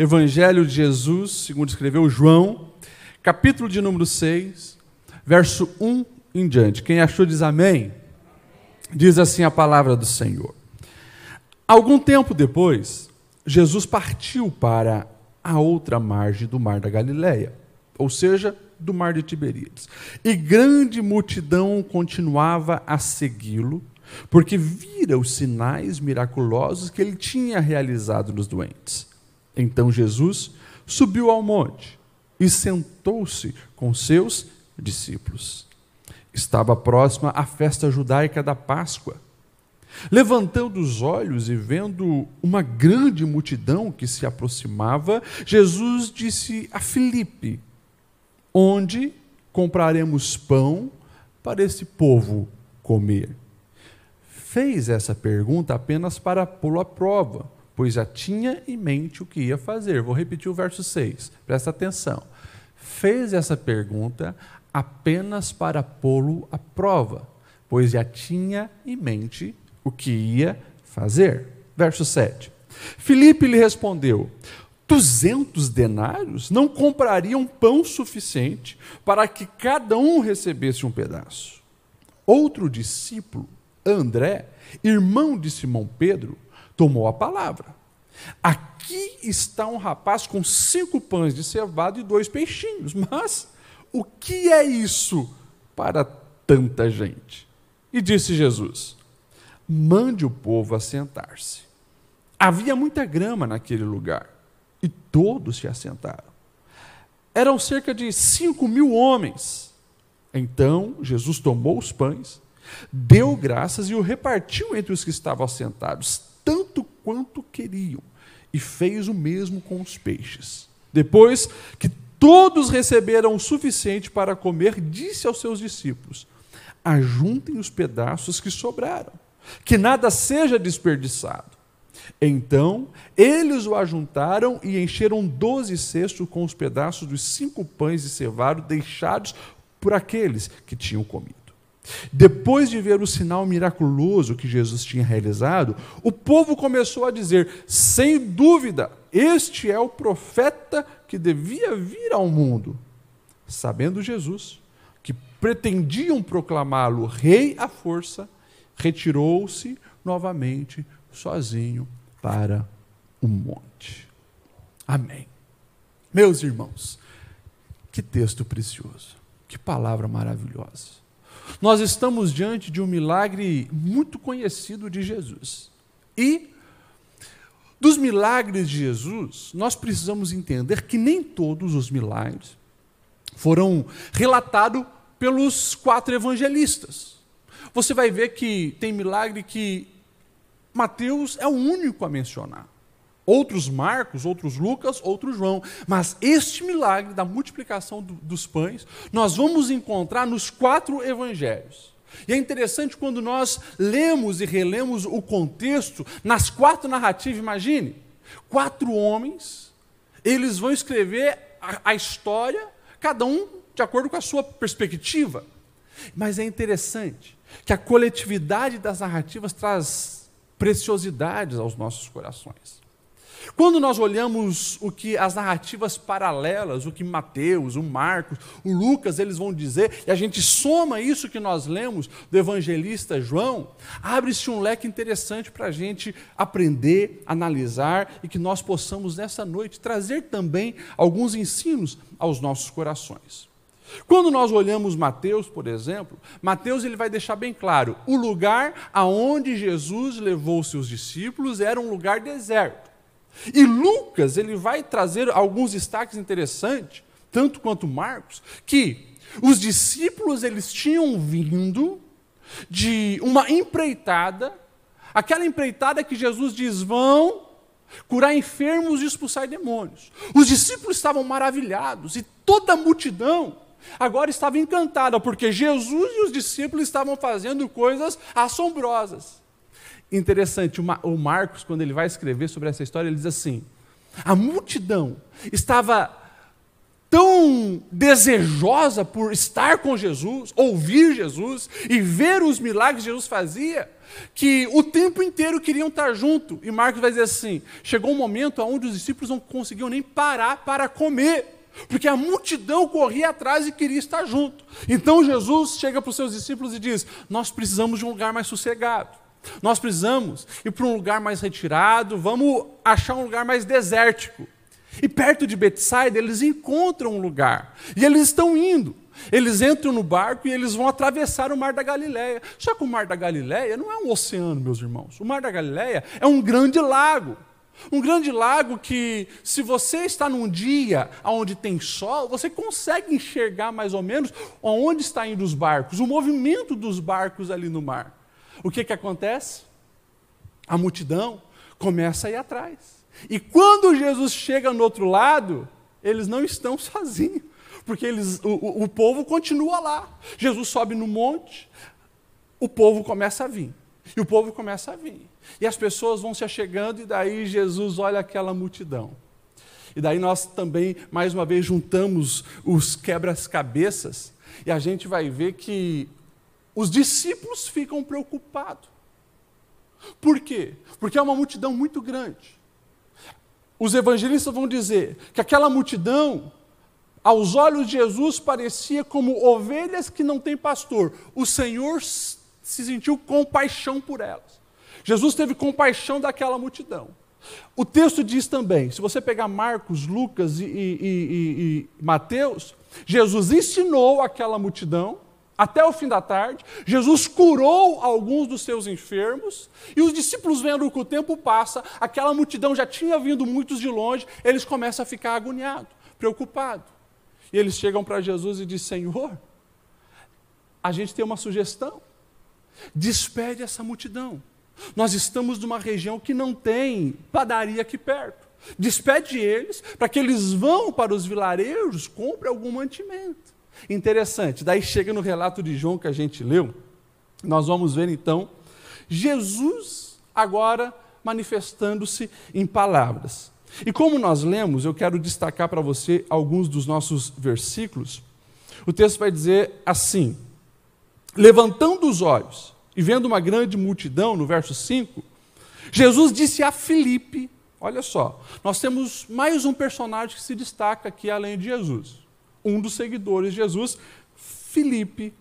Evangelho de Jesus, segundo escreveu João, capítulo de número 6, verso 1 em diante. Quem achou diz amém. Diz assim a palavra do Senhor. Algum tempo depois, Jesus partiu para a outra margem do mar da Galileia, ou seja, do mar de Tiberíades. E grande multidão continuava a segui-lo, porque vira os sinais miraculosos que ele tinha realizado nos doentes. Então Jesus subiu ao monte e sentou-se com seus discípulos. Estava próxima a festa judaica da Páscoa. Levantando os olhos e vendo uma grande multidão que se aproximava, Jesus disse a Filipe: Onde compraremos pão para esse povo comer? Fez essa pergunta apenas para pô-lo à prova, pois já tinha em mente o que ia fazer. Vou repetir o verso 6, presta atenção. Fez essa pergunta apenas para pô-lo à prova, pois já tinha em mente o que ia fazer. Verso 7. Filipe lhe respondeu: Duzentos denários não comprariam pão suficiente para que cada um recebesse um pedaço. Outro discípulo, André, irmão de Simão Pedro, tomou a palavra. Aqui está um rapaz com cinco pães de cevado e dois peixinhos, mas o que é isso para tanta gente? E disse Jesus: Mande o povo assentar-se. Havia muita grama naquele lugar e todos se assentaram. Eram cerca de cinco mil homens. Então Jesus tomou os pães, deu graças e o repartiu entre os que estavam assentados, quanto queriam, e fez o mesmo com os peixes. Depois que todos receberam o suficiente para comer, disse aos seus discípulos: Ajuntem os pedaços que sobraram, que nada seja desperdiçado. Então eles o ajuntaram e encheram doze cestos com os pedaços dos cinco pães de cevado deixados por aqueles que tinham comido. Depois de ver o sinal miraculoso que Jesus tinha realizado, o povo começou a dizer: sem dúvida, este é o profeta que devia vir ao mundo. Sabendo Jesus que pretendiam proclamá-lo rei à força, retirou-se novamente sozinho para o monte. Amém. Meus irmãos, que texto precioso, que palavra maravilhosa. Nós estamos diante de um milagre muito conhecido de Jesus. E dos milagres de Jesus, nós precisamos entender que nem todos os milagres foram relatados pelos quatro evangelistas. Você vai ver que tem milagre que Mateus é o único a mencionar. Outros Marcos, outros Lucas, outros João. Mas este milagre da multiplicação do, dos pães, nós vamos encontrar nos quatro evangelhos. E é interessante quando nós lemos e relemos o contexto nas quatro narrativas, imagine, quatro homens, eles vão escrever a, a história, cada um de acordo com a sua perspectiva. Mas é interessante que a coletividade das narrativas traz preciosidades aos nossos corações. Quando nós olhamos o que as narrativas paralelas, o que Mateus, o Marcos, o Lucas, eles vão dizer, e a gente soma isso que nós lemos do evangelista João, abre-se um leque interessante para a gente aprender, analisar e que nós possamos nessa noite trazer também alguns ensinos aos nossos corações. Quando nós olhamos Mateus, por exemplo, Mateus ele vai deixar bem claro, o lugar aonde Jesus levou seus discípulos era um lugar deserto. E Lucas, ele vai trazer alguns destaques interessantes, tanto quanto Marcos, que os discípulos eles tinham vindo de uma empreitada, aquela empreitada que Jesus diz: "Vão curar enfermos e expulsar demônios". Os discípulos estavam maravilhados e toda a multidão agora estava encantada, porque Jesus e os discípulos estavam fazendo coisas assombrosas. Interessante, o Marcos, quando ele vai escrever sobre essa história, ele diz assim: a multidão estava tão desejosa por estar com Jesus, ouvir Jesus e ver os milagres que Jesus fazia, que o tempo inteiro queriam estar junto. E Marcos vai dizer assim: chegou um momento onde os discípulos não conseguiam nem parar para comer. Porque a multidão corria atrás e queria estar junto. Então Jesus chega para os seus discípulos e diz: Nós precisamos de um lugar mais sossegado. Nós precisamos ir para um lugar mais retirado, vamos achar um lugar mais desértico. E perto de Betsaida eles encontram um lugar. E eles estão indo. Eles entram no barco e eles vão atravessar o Mar da Galileia. Só que o Mar da Galileia não é um oceano, meus irmãos. O Mar da Galileia é um grande lago. Um grande lago que, se você está num dia onde tem sol, você consegue enxergar mais ou menos onde estão indo os barcos, o movimento dos barcos ali no mar. O que, que acontece? A multidão começa a ir atrás. E quando Jesus chega no outro lado, eles não estão sozinhos, porque eles, o, o, povo continua lá. Jesus sobe no monte, o povo começa a vir. E o povo começa a vir. E as pessoas vão se achegando, e daí Jesus olha aquela multidão. E daí nós também, mais uma vez, juntamos os quebras-cabeças, e a gente vai ver que os discípulos ficam preocupados. Por quê? Porque é uma multidão muito grande os evangelistas vão dizer que aquela multidão, aos olhos de Jesus, parecia como ovelhas que não têm pastor. O Senhor se sentiu compaixão por elas. Jesus teve compaixão daquela multidão. O texto diz também, se você pegar Marcos, Lucas e, e, e, e Mateus, Jesus ensinou aquela multidão até o fim da tarde, Jesus curou alguns dos seus enfermos, e os discípulos, vendo que o tempo passa, aquela multidão já tinha vindo muitos de longe, eles começam a ficar agoniados, preocupados. E eles chegam para Jesus e dizem: Senhor, a gente tem uma sugestão, despede essa multidão. Nós estamos numa região que não tem padaria aqui perto. Despede eles para que eles vão para os vilarejos, compre algum mantimento. Interessante, daí chega no relato de João que a gente leu, nós vamos ver então Jesus agora manifestando-se em palavras. E como nós lemos, eu quero destacar para você alguns dos nossos versículos. O texto vai dizer assim: Levantando os olhos e vendo uma grande multidão, no verso 5, Jesus disse a Filipe: Olha só, nós temos mais um personagem que se destaca aqui além de Jesus um dos seguidores de Jesus, Filipe.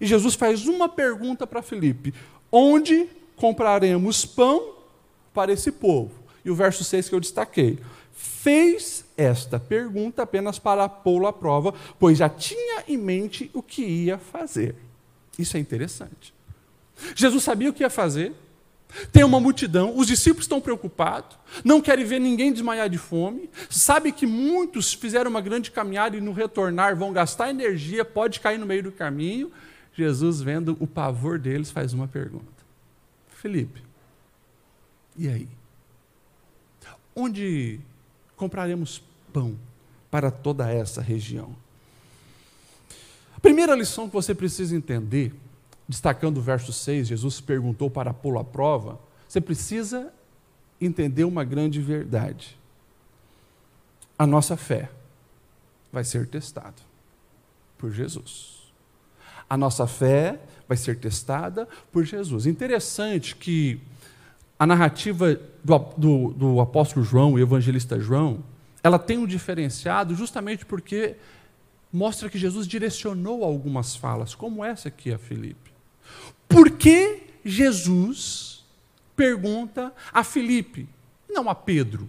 E Jesus faz uma pergunta para Filipe: Onde compraremos pão para esse povo? E o verso 6 que eu destaquei. Fez esta pergunta apenas para pô-lo à prova, pois já tinha em mente o que ia fazer. Isso é interessante. Jesus sabia o que ia fazer, tem uma multidão, os discípulos estão preocupados, não querem ver ninguém desmaiar de fome, sabe que muitos fizeram uma grande caminhada e no retornar vão gastar energia, pode cair no meio do caminho. Jesus, vendo o pavor deles, faz uma pergunta: Felipe, e aí? Onde compraremos pão para toda essa região? A primeira lição que você precisa entender destacando o verso 6, Jesus perguntou para pô-lo à prova, você precisa entender uma grande verdade. A nossa fé vai ser testada por Jesus. A nossa fé vai ser testada por Jesus. Interessante que a narrativa do, do, do apóstolo João e evangelista João, ela tem um diferenciado justamente porque mostra que Jesus direcionou algumas falas, como essa aqui a Filipe. Por que Jesus pergunta a Filipe, não a Pedro?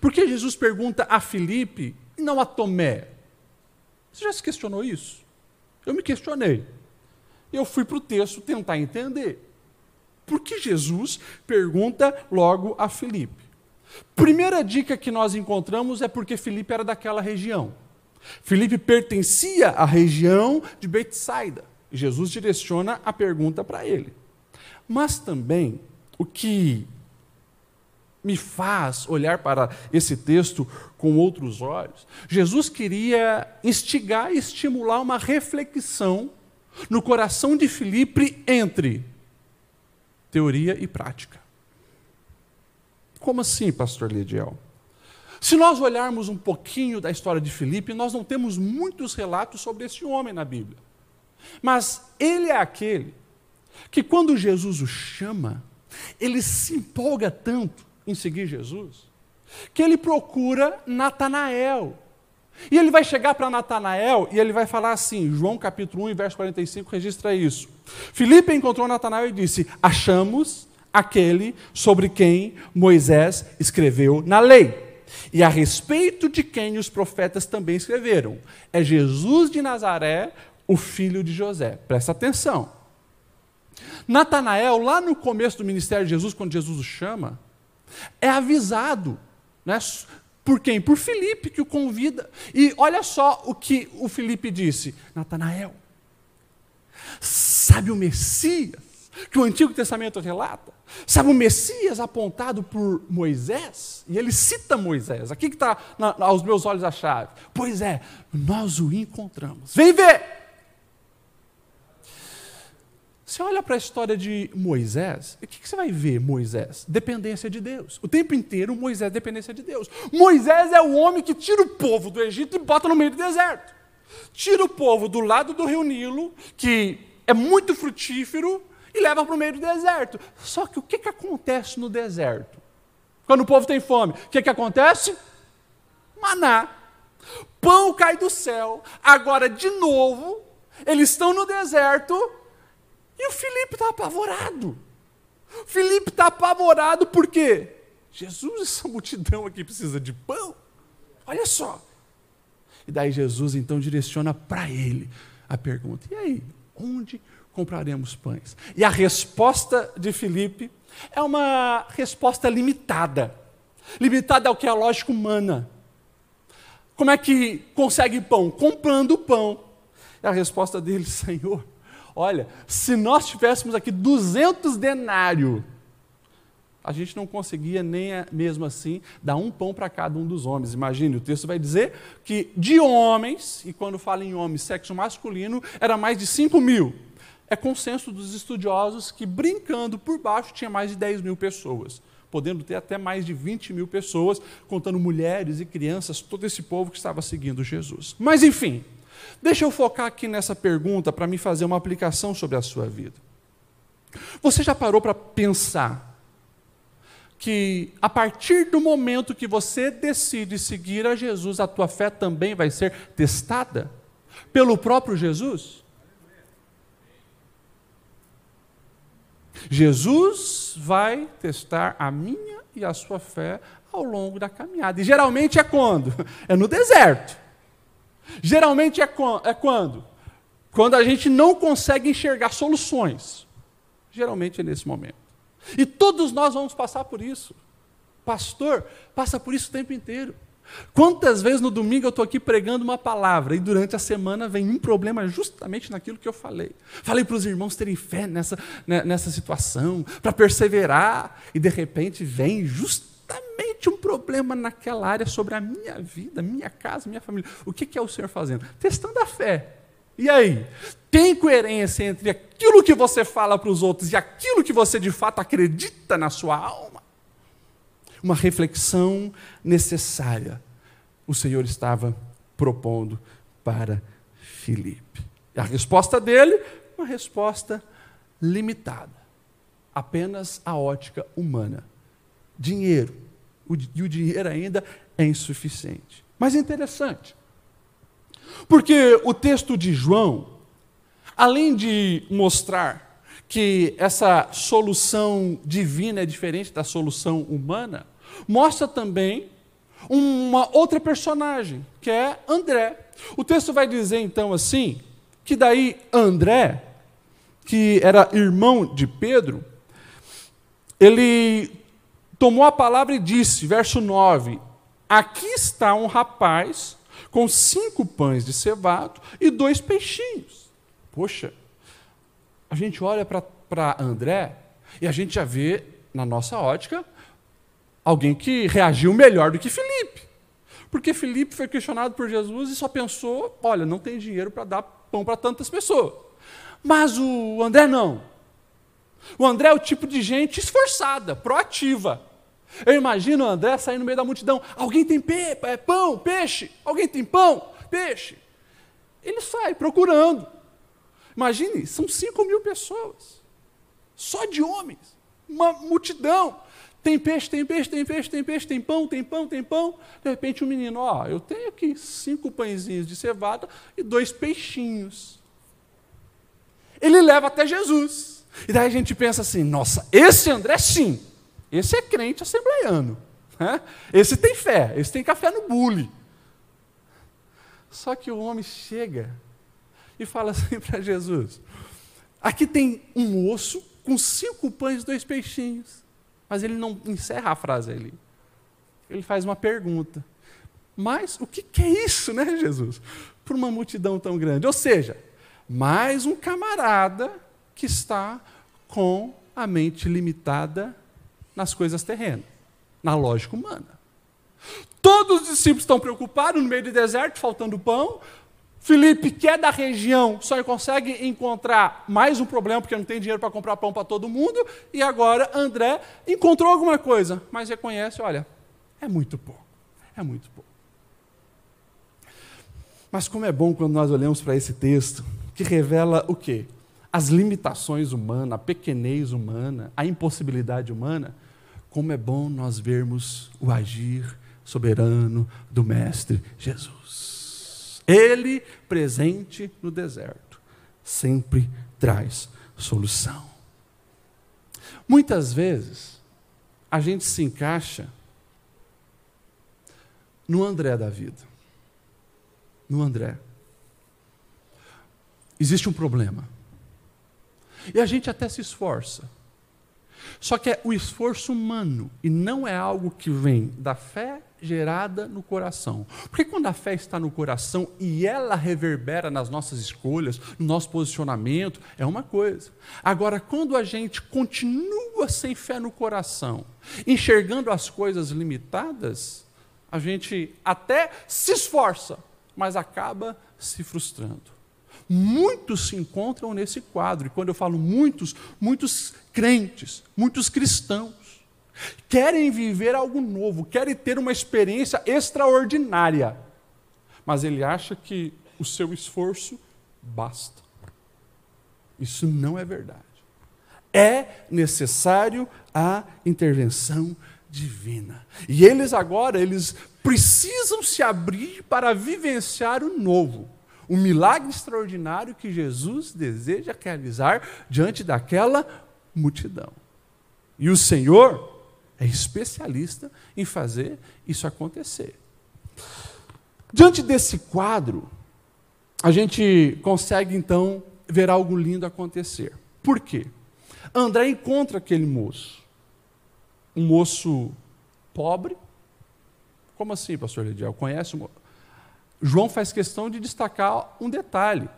Por que Jesus pergunta a Filipe e não a Tomé? Você já se questionou isso? Eu me questionei. Eu fui para o texto tentar entender. Por que Jesus pergunta logo a Filipe? Primeira dica que nós encontramos é porque Filipe era daquela região. Filipe pertencia à região de Betsaida. Jesus direciona a pergunta para ele. Mas também o que me faz olhar para esse texto com outros olhos, Jesus queria instigar e estimular uma reflexão no coração de Filipe entre teoria e prática. Como assim, pastor Lidiel? Se nós olharmos um pouquinho da história de Filipe, nós não temos muitos relatos sobre esse homem na Bíblia. Mas ele é aquele que, quando Jesus o chama, ele se empolga tanto em seguir Jesus, que ele procura Natanael. E ele vai chegar para Natanael e ele vai falar assim, João capítulo 1, verso 45, registra isso. Filipe encontrou Natanael e disse: Achamos aquele sobre quem Moisés escreveu na lei e a respeito de quem os profetas também escreveram. É Jesus de Nazaré, o filho de José. Presta atenção. Natanael, lá no começo do ministério de Jesus, quando Jesus o chama, é avisado. Né? Por quem? Por Filipe, que o convida. E olha só o que o Filipe disse: Natanael, sabe o Messias? que o Antigo Testamento relata. Sabe o Messias apontado por Moisés? E ele cita Moisés. Aqui que está aos meus olhos a chave. Pois é, nós o encontramos. Vem ver! Você olha para a história de Moisés, o que, que, você vai ver, Moisés? Dependência de Deus. O tempo inteiro, Moisés, dependência de Deus. Moisés é o homem que tira o povo do Egito e bota no meio do deserto. Tira o povo do lado do rio Nilo, que é muito frutífero, e leva para o meio do deserto. Só que o que, que acontece no deserto? Quando o povo tem fome, o que, que acontece? Maná. Pão cai do céu. Agora, de novo, eles estão no deserto e o Felipe está apavorado. O Felipe está apavorado porque Jesus, essa multidão aqui precisa de pão. Olha só. E daí Jesus então direciona para ele a pergunta: e aí, onde compraremos pães? E a resposta de Filipe é uma resposta limitada. Limitada ao que é a lógica humana. Como é que consegue pão? Comprando pão. E a resposta dele, Senhor, olha, se nós tivéssemos aqui 200 denários, a gente não conseguia nem mesmo assim dar um pão para cada um dos homens. Imagine, o texto vai dizer que de homens, e quando fala em homens, sexo masculino, era mais de 5 mil é consenso dos estudiosos que, brincando por baixo, tinha mais de 10 mil pessoas, podendo ter até mais de 20 mil pessoas, contando mulheres e crianças, todo esse povo que estava seguindo Jesus. Mas, enfim, deixa eu focar aqui nessa pergunta para me fazer uma aplicação sobre a sua vida. Você já parou para pensar que a partir do momento que você decide seguir a Jesus, a tua fé também vai ser testada pelo próprio Jesus? Jesus vai testar a minha e a sua fé ao longo da caminhada. E geralmente é quando? É no deserto. Geralmente é, é quando? Quando a gente não consegue enxergar soluções. Geralmente é nesse momento. E todos nós vamos passar por isso. Pastor passa por isso o tempo inteiro. Quantas vezes no domingo eu estou aqui pregando uma palavra e durante a semana vem um problema justamente naquilo que eu falei. Falei para os irmãos terem fé nessa, né, nessa situação, para perseverar, e de repente vem justamente um problema naquela área sobre a minha vida, minha casa, minha família. O que, que é o Senhor fazendo? Testando a fé. E aí? Tem coerência entre aquilo que você fala para os outros e aquilo que você de fato acredita na sua alma? uma reflexão necessária o Senhor estava propondo para Filipe. E a resposta dele, uma resposta limitada, apenas a ótica humana. Dinheiro. E o dinheiro ainda é insuficiente. Mas é interessante, porque o texto de João, além de mostrar que essa solução divina é diferente da solução humana, mostra também uma outra personagem, que é André. O texto vai dizer então assim, que daí André, que era irmão de Pedro, ele tomou a palavra e disse, verso 9: Aqui está um rapaz com cinco pães de cevado e dois peixinhos. Poxa, a gente olha para André e a gente já vê, na nossa ótica, alguém que reagiu melhor do que Felipe. Porque Felipe foi questionado por Jesus e só pensou: olha, não tem dinheiro para dar pão para tantas pessoas. Mas o André não. O André é o tipo de gente esforçada, proativa. Eu imagino André sair no meio da multidão. Alguém tem pe é, pão, peixe? Alguém tem pão, peixe? Ele sai procurando. Imagine, são 5 mil pessoas. Só de homens. Uma multidão. Tem peixe, tem peixe, tem peixe, tem peixe, tem pão, tem pão, tem pão. De repente o um menino, ó, eu tenho aqui cinco pãezinhos de cevada e dois peixinhos. Ele leva até Jesus. E daí a gente pensa assim, nossa, esse André sim, esse é crente assembleiano. Né? Esse tem fé, esse tem café no bule. Só que o homem chega e fala assim para Jesus: aqui tem um osso com cinco pães e dois peixinhos. Mas ele não encerra a frase ali. Ele faz uma pergunta. Mas o que, que é isso, né, Jesus? Para uma multidão tão grande. Ou seja, mais um camarada que está com a mente limitada nas coisas terrenas, na lógica humana. Todos os discípulos estão preocupados no meio do deserto, faltando pão. Felipe, que é da região, só consegue encontrar mais um problema, porque não tem dinheiro para comprar pão para todo mundo. E agora André encontrou alguma coisa, mas reconhece: olha, é muito pouco. É muito pouco. Mas como é bom quando nós olhamos para esse texto, que revela o quê? As limitações humanas, a pequenez humana, a impossibilidade humana. Como é bom nós vermos o agir soberano do Mestre Jesus. Ele presente no deserto sempre traz solução. Muitas vezes a gente se encaixa no André da vida. No André. Existe um problema. E a gente até se esforça. Só que é o esforço humano e não é algo que vem da fé gerada no coração. Porque quando a fé está no coração e ela reverbera nas nossas escolhas, no nosso posicionamento, é uma coisa. Agora, quando a gente continua sem fé no coração, enxergando as coisas limitadas, a gente até se esforça, mas acaba se frustrando. Muitos se encontram nesse quadro, e quando eu falo muitos, muitos crentes, muitos cristãos querem viver algo novo, querem ter uma experiência extraordinária, mas ele acha que o seu esforço basta. Isso não é verdade. É necessário a intervenção divina. E eles agora, eles precisam se abrir para vivenciar o novo, o milagre extraordinário que Jesus deseja realizar diante daquela multidão. E o Senhor é especialista em fazer isso acontecer. Diante desse quadro, a gente consegue então ver algo lindo acontecer. Por quê? André encontra aquele moço, um moço pobre. Como assim, pastor Lidiel? Conhece o João faz questão de destacar um detalhe.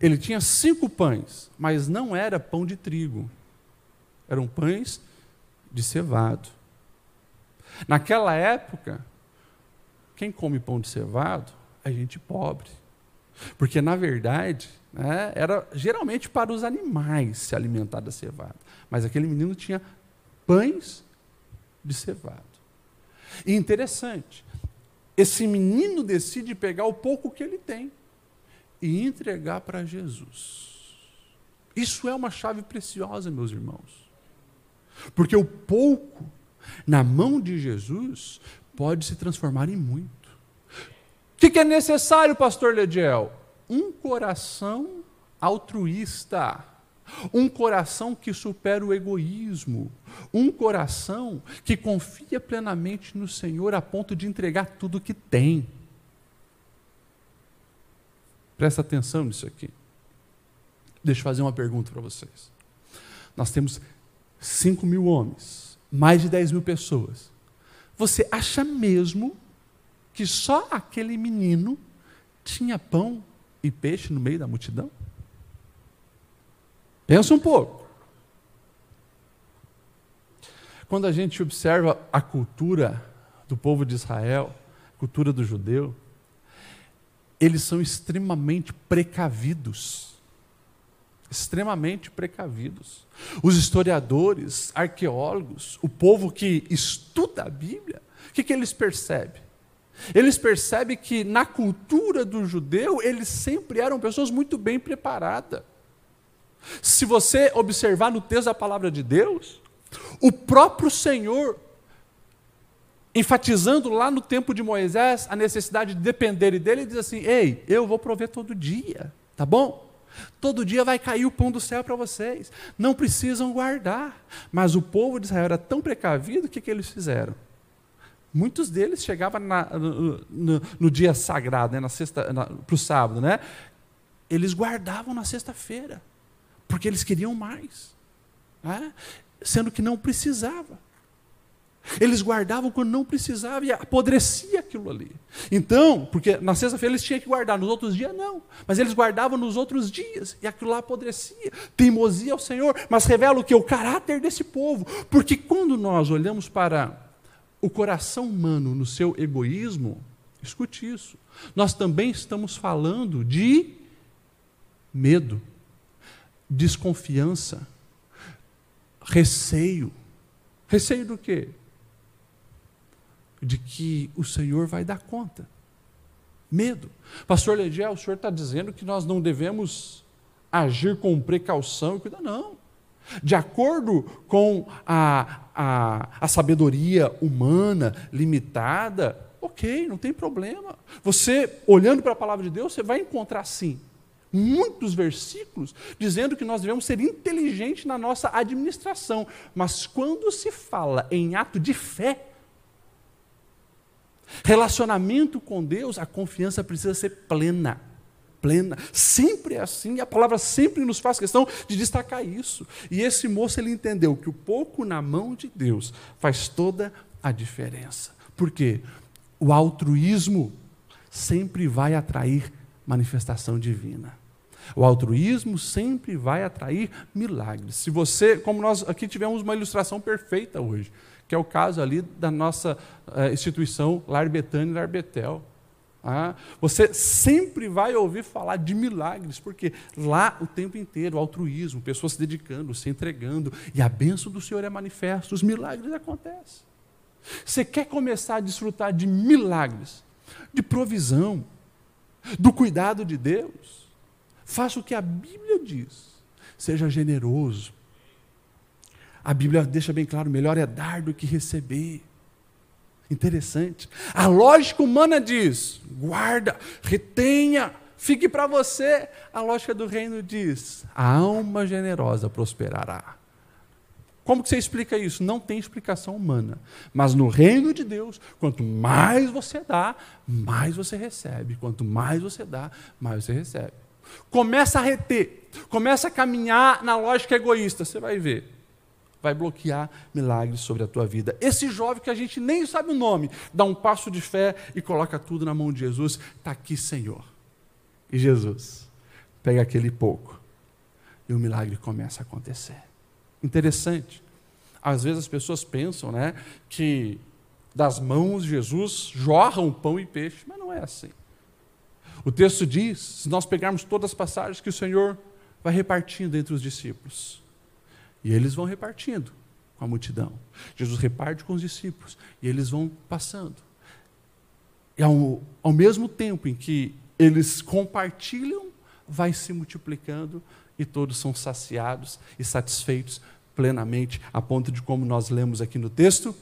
Ele tinha cinco pães, mas não era pão de trigo. Eram pães de cevado. Naquela época, quem come pão de cevado é gente pobre. Porque, na verdade, né, era geralmente para os animais se alimentar da cevada. Mas aquele menino tinha pães de cevado. E interessante, esse menino decide pegar o pouco que ele tem e entregar para Jesus. Isso é uma chave preciosa, meus irmãos. Porque o pouco na mão de Jesus pode se transformar em muito. O que é necessário, pastor Lediel? Um coração altruísta. Um coração que supera o egoísmo. Um coração que confia plenamente no Senhor a ponto de entregar tudo que tem. Presta atenção nisso aqui. Deixa eu fazer uma pergunta para vocês. Nós temos 5 mil homens, mais de 10 mil pessoas. Você acha mesmo que só aquele menino tinha pão e peixe no meio da multidão? Pensa um pouco. Quando a gente observa a cultura do povo de Israel, a cultura do judeu, eles são extremamente precavidos. extremamente precavidos. Os historiadores, arqueólogos, o povo que estuda a Bíblia, o que, que eles percebem? Eles percebem que na cultura do judeu, eles sempre eram pessoas muito bem preparadas. Se você observar no texto da palavra de Deus, o próprio Senhor, enfatizando lá no tempo de Moisés a necessidade de depender dele, diz assim: Ei, eu vou prover todo dia, tá bom? Todo dia vai cair o pão do céu para vocês. Não precisam guardar. Mas o povo de Israel era tão precavido, o que, que eles fizeram? Muitos deles chegavam na, no, no, no, dia sagrado, né, na sexta, para o sábado, né? Eles guardavam na sexta-feira, porque eles queriam mais, né? sendo que não precisava. Eles guardavam quando não precisava e apodrecia aquilo ali. Então, porque na sexta-feira eles tinham que guardar, nos outros dias não. Mas eles guardavam nos outros dias e aquilo lá apodrecia. Teimosia ao Senhor, mas revela o que? O caráter desse povo. Porque quando nós olhamos para o coração humano no seu egoísmo, escute isso, nós também estamos falando de medo, desconfiança, receio. Receio do quê? de que o Senhor vai dar conta. Medo. Pastor Lediel, o senhor está dizendo que nós não devemos agir com precaução e cuidado. Não. De acordo com a, a, a sabedoria humana limitada, ok, não tem problema. Você, olhando para a palavra de Deus, você vai encontrar sim muitos versículos dizendo que nós devemos ser inteligentes na nossa administração. Mas quando se fala em ato de fé, Relacionamento com Deus, a confiança precisa ser plena. Plena. Sempre é assim, e a palavra sempre nos faz questão de destacar isso. E esse moço ele entendeu que o pouco na mão de Deus faz toda a diferença. Por quê? O altruísmo sempre vai atrair manifestação divina. O altruísmo sempre vai atrair milagres. Se você, como nós aqui tivemos uma ilustração perfeita hoje, que é o caso ali da nossa uh, instituição Lar Betânia e Lar Betel. Ah, você sempre vai ouvir falar de milagres, porque lá o tempo inteiro, altruísmo, pessoas se dedicando, se entregando, e a bênção do Senhor é manifesta, os milagres acontecem. Você quer começar a desfrutar de milagres, de provisão, do cuidado de Deus? Faça o que a Bíblia diz. Seja generoso, a Bíblia deixa bem claro: melhor é dar do que receber. Interessante. A lógica humana diz: guarda, retenha, fique para você. A lógica do reino diz: a alma generosa prosperará. Como que você explica isso? Não tem explicação humana. Mas no reino de Deus, quanto mais você dá, mais você recebe. Quanto mais você dá, mais você recebe. Começa a reter, começa a caminhar na lógica egoísta, você vai ver vai bloquear milagres sobre a tua vida. Esse jovem que a gente nem sabe o nome, dá um passo de fé e coloca tudo na mão de Jesus. Está aqui, Senhor. E Jesus pega aquele pouco e o milagre começa a acontecer. Interessante. Às vezes as pessoas pensam né, que das mãos de Jesus jorram pão e peixe, mas não é assim. O texto diz, se nós pegarmos todas as passagens, que o Senhor vai repartindo entre os discípulos. E eles vão repartindo com a multidão. Jesus reparte com os discípulos e eles vão passando. E ao, ao mesmo tempo em que eles compartilham, vai se multiplicando e todos são saciados e satisfeitos plenamente, a ponto de, como nós lemos aqui no texto,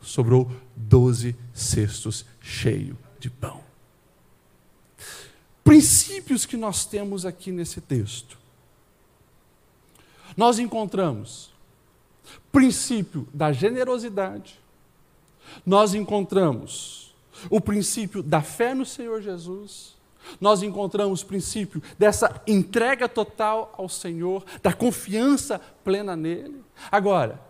sobrou doze cestos cheios de pão. Princípios que nós temos aqui nesse texto nós encontramos princípio da generosidade, nós encontramos o princípio da fé no Senhor Jesus, nós encontramos o princípio dessa entrega total ao Senhor, da confiança plena nele. Agora,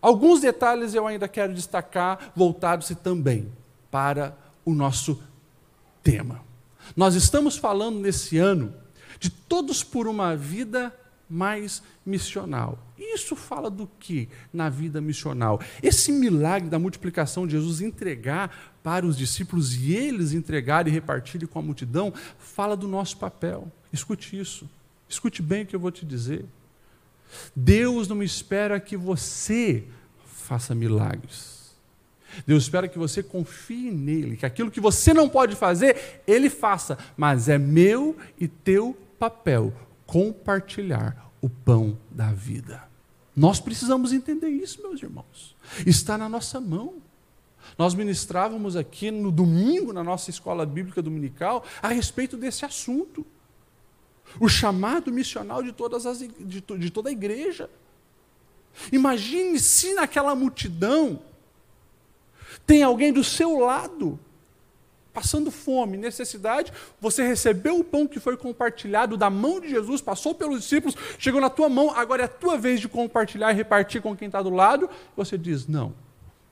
alguns detalhes eu ainda quero destacar, voltados também para o nosso tema. Nós estamos falando nesse ano de todos por uma vida mais missional. Isso fala do que na vida missional? Esse milagre da multiplicação de Jesus entregar para os discípulos e eles entregarem e repartirem com a multidão, fala do nosso papel. Escute isso. Escute bem o que eu vou te dizer. Deus não espera que você faça milagres. Deus espera que você confie nele, que aquilo que você não pode fazer, ele faça, mas é meu e teu papel compartilhar o pão da vida. Nós precisamos entender isso, meus irmãos. Está na nossa mão. Nós ministrávamos aqui no domingo, na nossa escola bíblica dominical, a respeito desse assunto. O chamado missional de, todas as, de, de toda a igreja. Imagine se naquela multidão tem alguém do seu lado passando fome, necessidade, você recebeu o pão que foi compartilhado da mão de Jesus, passou pelos discípulos, chegou na tua mão, agora é a tua vez de compartilhar e repartir com quem está do lado, você diz: não,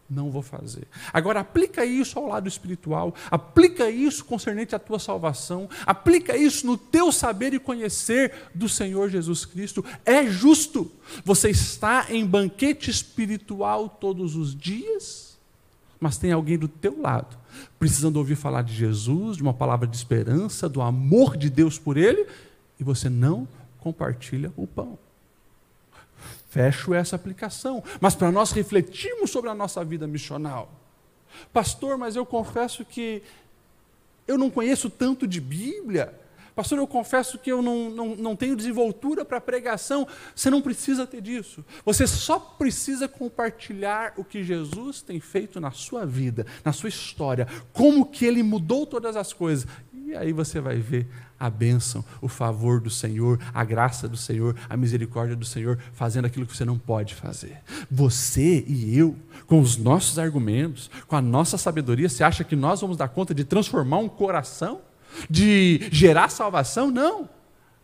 não vou fazer. Agora aplica isso ao lado espiritual, aplica isso concernente à tua salvação, aplica isso no teu saber e conhecer do Senhor Jesus Cristo. É justo. Você está em banquete espiritual todos os dias, mas tem alguém do teu lado precisando ouvir falar de Jesus, de uma palavra de esperança, do amor de Deus por ele, e você não compartilha o pão fecho essa aplicação. Mas para nós refletirmos sobre a nossa vida missional. Pastor, mas eu confesso que eu não conheço tanto de Bíblia. Pastor, eu confesso que eu não, não, não tenho desenvoltura para pregação. Você não precisa ter disso. Você só precisa compartilhar o que Jesus tem feito na sua vida, na sua história, como que ele mudou todas as coisas. E aí você vai ver a bênção, o favor do Senhor, a graça do Senhor, a misericórdia do Senhor, fazendo aquilo que você não pode fazer. Você e eu, com os nossos argumentos, com a nossa sabedoria, você acha que nós vamos dar conta de transformar um coração? De gerar salvação? Não.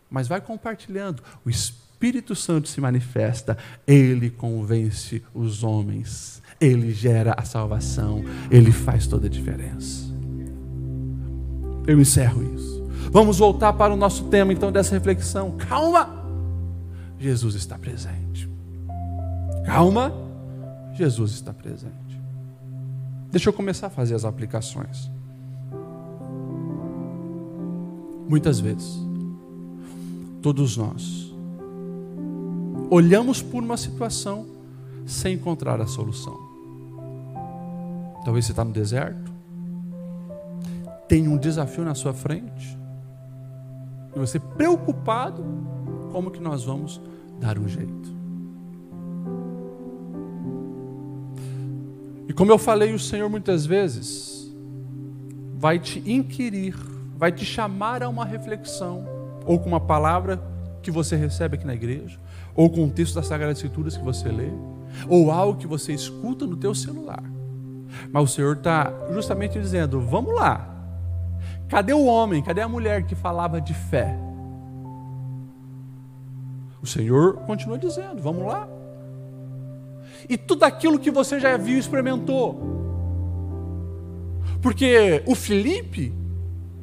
Mas vai compartilhando. O Espírito Santo se manifesta, ele convence os homens, ele gera a salvação, ele faz toda a diferença. Eu encerro isso. Vamos voltar para o nosso tema então dessa reflexão. Calma! Jesus está presente. Calma! Jesus está presente. Deixa eu começar a fazer as aplicações. Muitas vezes, todos nós olhamos por uma situação sem encontrar a solução. Talvez você está no deserto, tem um desafio na sua frente, e você preocupado, como que nós vamos dar um jeito? E como eu falei, o Senhor muitas vezes vai te inquirir, vai te chamar a uma reflexão, ou com uma palavra que você recebe aqui na igreja, ou com um texto das Sagradas Escrituras que você lê, ou algo que você escuta no teu celular. Mas o Senhor está justamente dizendo: vamos lá, Cadê o homem? Cadê a mulher que falava de fé? O Senhor continua dizendo: vamos lá. E tudo aquilo que você já viu e experimentou. Porque o Felipe,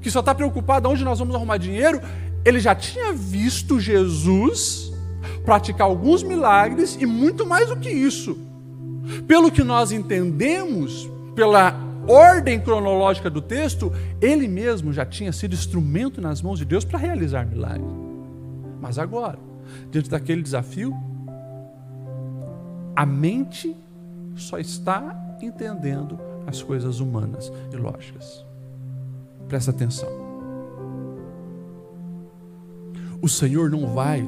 que só está preocupado onde nós vamos arrumar dinheiro, ele já tinha visto Jesus praticar alguns milagres e muito mais do que isso. Pelo que nós entendemos, pela ordem cronológica do texto, ele mesmo já tinha sido instrumento nas mãos de Deus para realizar milagres. Mas agora, diante daquele desafio, a mente só está entendendo as coisas humanas e lógicas. Presta atenção. O Senhor não vai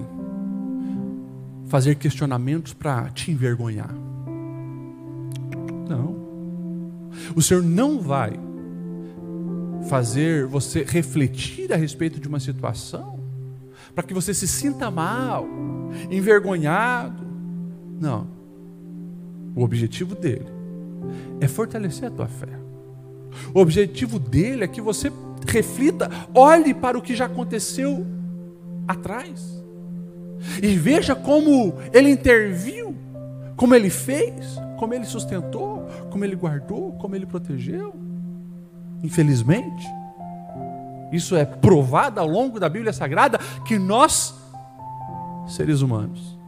fazer questionamentos para te envergonhar. Não. O Senhor não vai fazer você refletir a respeito de uma situação para que você se sinta mal, envergonhado. Não. O objetivo dele é fortalecer a tua fé. O objetivo dele é que você reflita, olhe para o que já aconteceu atrás e veja como ele interviu, como ele fez, como ele sustentou, como ele guardou, como ele protegeu. Infelizmente, isso é provado ao longo da Bíblia Sagrada que nós, seres humanos,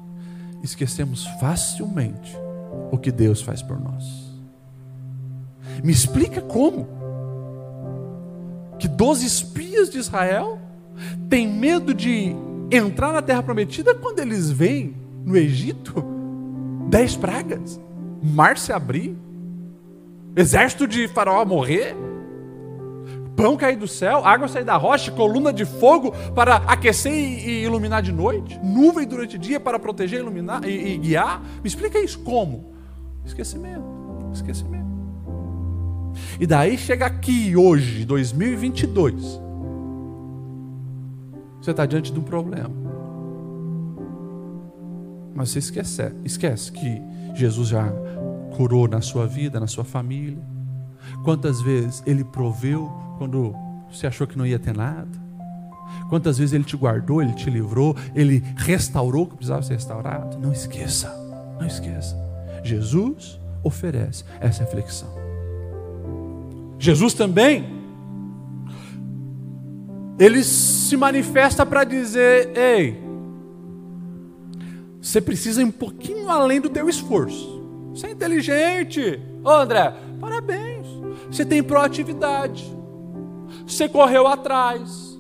esquecemos facilmente o que Deus faz por nós. Me explica como? Que doze espias de Israel têm medo de entrar na terra prometida quando eles vêm no Egito dez pragas, mar se abrir, exército de faraó morrer, pão cair do céu, água sair da rocha, coluna de fogo para aquecer e iluminar de noite, nuvem durante o dia para proteger iluminar, e, e guiar. Me explica isso como? Esquecimento, esquecimento. E daí chega aqui hoje, 2022. Você está diante de um problema. Mas você esquece, esquece que Jesus já curou na sua vida, na sua família. Quantas vezes Ele proveu quando você achou que não ia ter nada? Quantas vezes Ele te guardou, Ele te livrou, Ele restaurou o que precisava ser restaurado? Não esqueça, não esqueça. Jesus oferece essa reflexão. Jesus também ele se manifesta para dizer: ei, você precisa ir um pouquinho além do teu esforço. Você é inteligente. Ô André, parabéns. Você tem proatividade. Você correu atrás.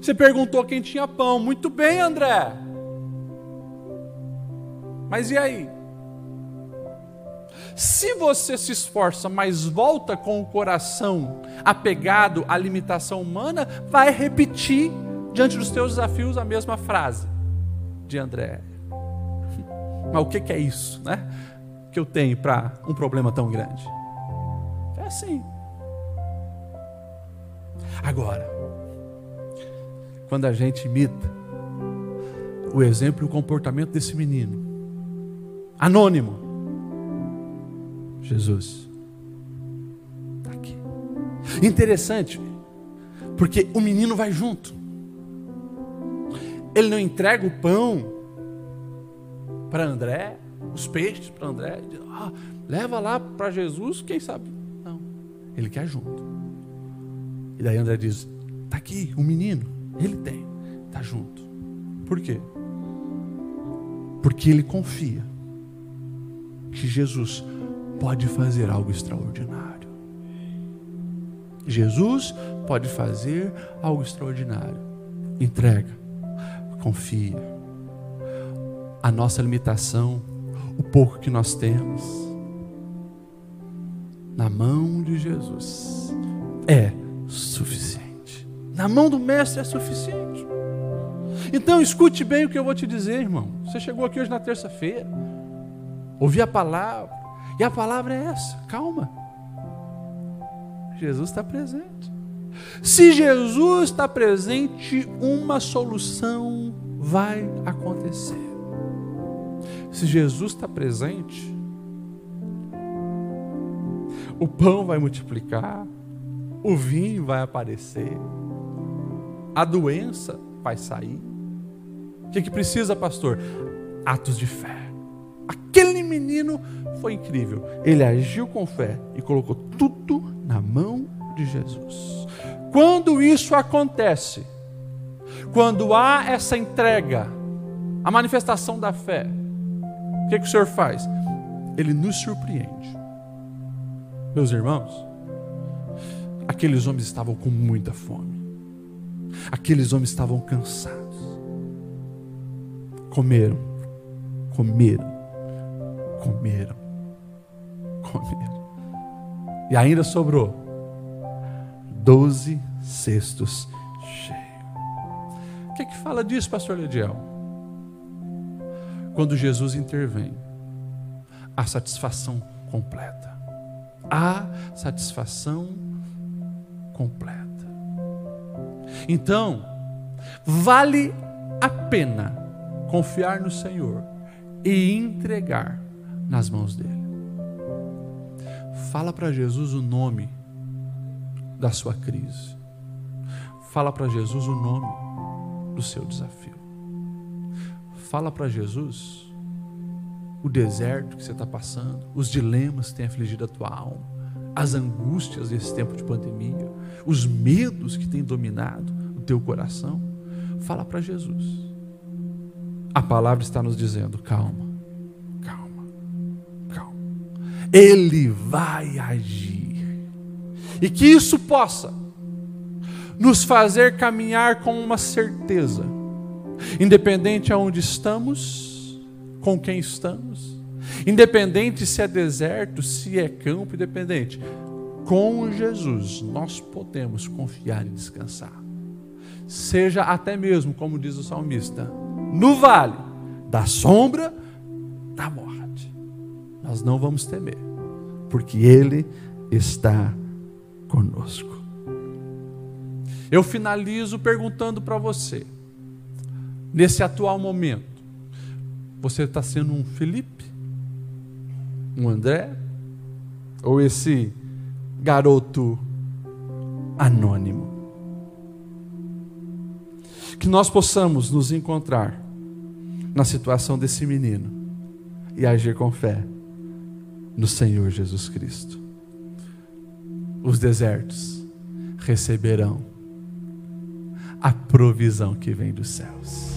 Você perguntou quem tinha pão. Muito bem, André. Mas e aí? Se você se esforça, mas volta com o coração apegado à limitação humana, vai repetir diante dos teus desafios a mesma frase de André. Mas o que é isso, né? Que eu tenho para um problema tão grande? É assim. Agora, quando a gente imita o exemplo e o comportamento desse menino, anônimo, Jesus está aqui. Interessante, porque o menino vai junto. Ele não entrega o pão para André, os peixes para André, diz, ah, leva lá para Jesus, quem sabe? Não, ele quer junto. E daí André diz: está aqui, o menino, ele tem, está junto. Por quê? Porque ele confia que Jesus pode fazer algo extraordinário. Jesus pode fazer algo extraordinário. Entrega, confia. A nossa limitação, o pouco que nós temos, na mão de Jesus é suficiente. Na mão do Mestre é suficiente. Então escute bem o que eu vou te dizer, irmão. Você chegou aqui hoje na terça-feira, ouvi a palavra, e a palavra é essa: calma. Jesus está presente. Se Jesus está presente, uma solução vai acontecer. Se Jesus está presente, o pão vai multiplicar, o vinho vai aparecer, a doença vai sair. O que, que precisa, pastor? Atos de fé. Aquele menino foi incrível. Ele agiu com fé e colocou tudo na mão de Jesus. Quando isso acontece, quando há essa entrega, a manifestação da fé, o que, que o Senhor faz? Ele nos surpreende. Meus irmãos, aqueles homens estavam com muita fome, aqueles homens estavam cansados, comeram, comeram, comeram comer. E ainda sobrou doze cestos cheios. O que, é que fala disso, pastor Lediel? Quando Jesus intervém, a satisfação completa. A satisfação completa. Então, vale a pena confiar no Senhor e entregar nas mãos dele. Fala para Jesus o nome da sua crise. Fala para Jesus o nome do seu desafio. Fala para Jesus o deserto que você está passando, os dilemas que têm afligido a tua alma, as angústias desse tempo de pandemia, os medos que têm dominado o teu coração. Fala para Jesus. A palavra está nos dizendo: calma Ele vai agir. E que isso possa nos fazer caminhar com uma certeza Independente aonde estamos, com quem estamos, independente se é deserto, se é campo, independente, com Jesus nós podemos confiar e descansar. Seja até mesmo, como diz o salmista, no vale da sombra da morte. Nós não vamos temer, porque Ele está conosco. Eu finalizo perguntando para você, nesse atual momento, você está sendo um Felipe? Um André? Ou esse garoto anônimo? Que nós possamos nos encontrar na situação desse menino e agir com fé no Senhor Jesus Cristo. Os desertos receberão a provisão que vem dos céus.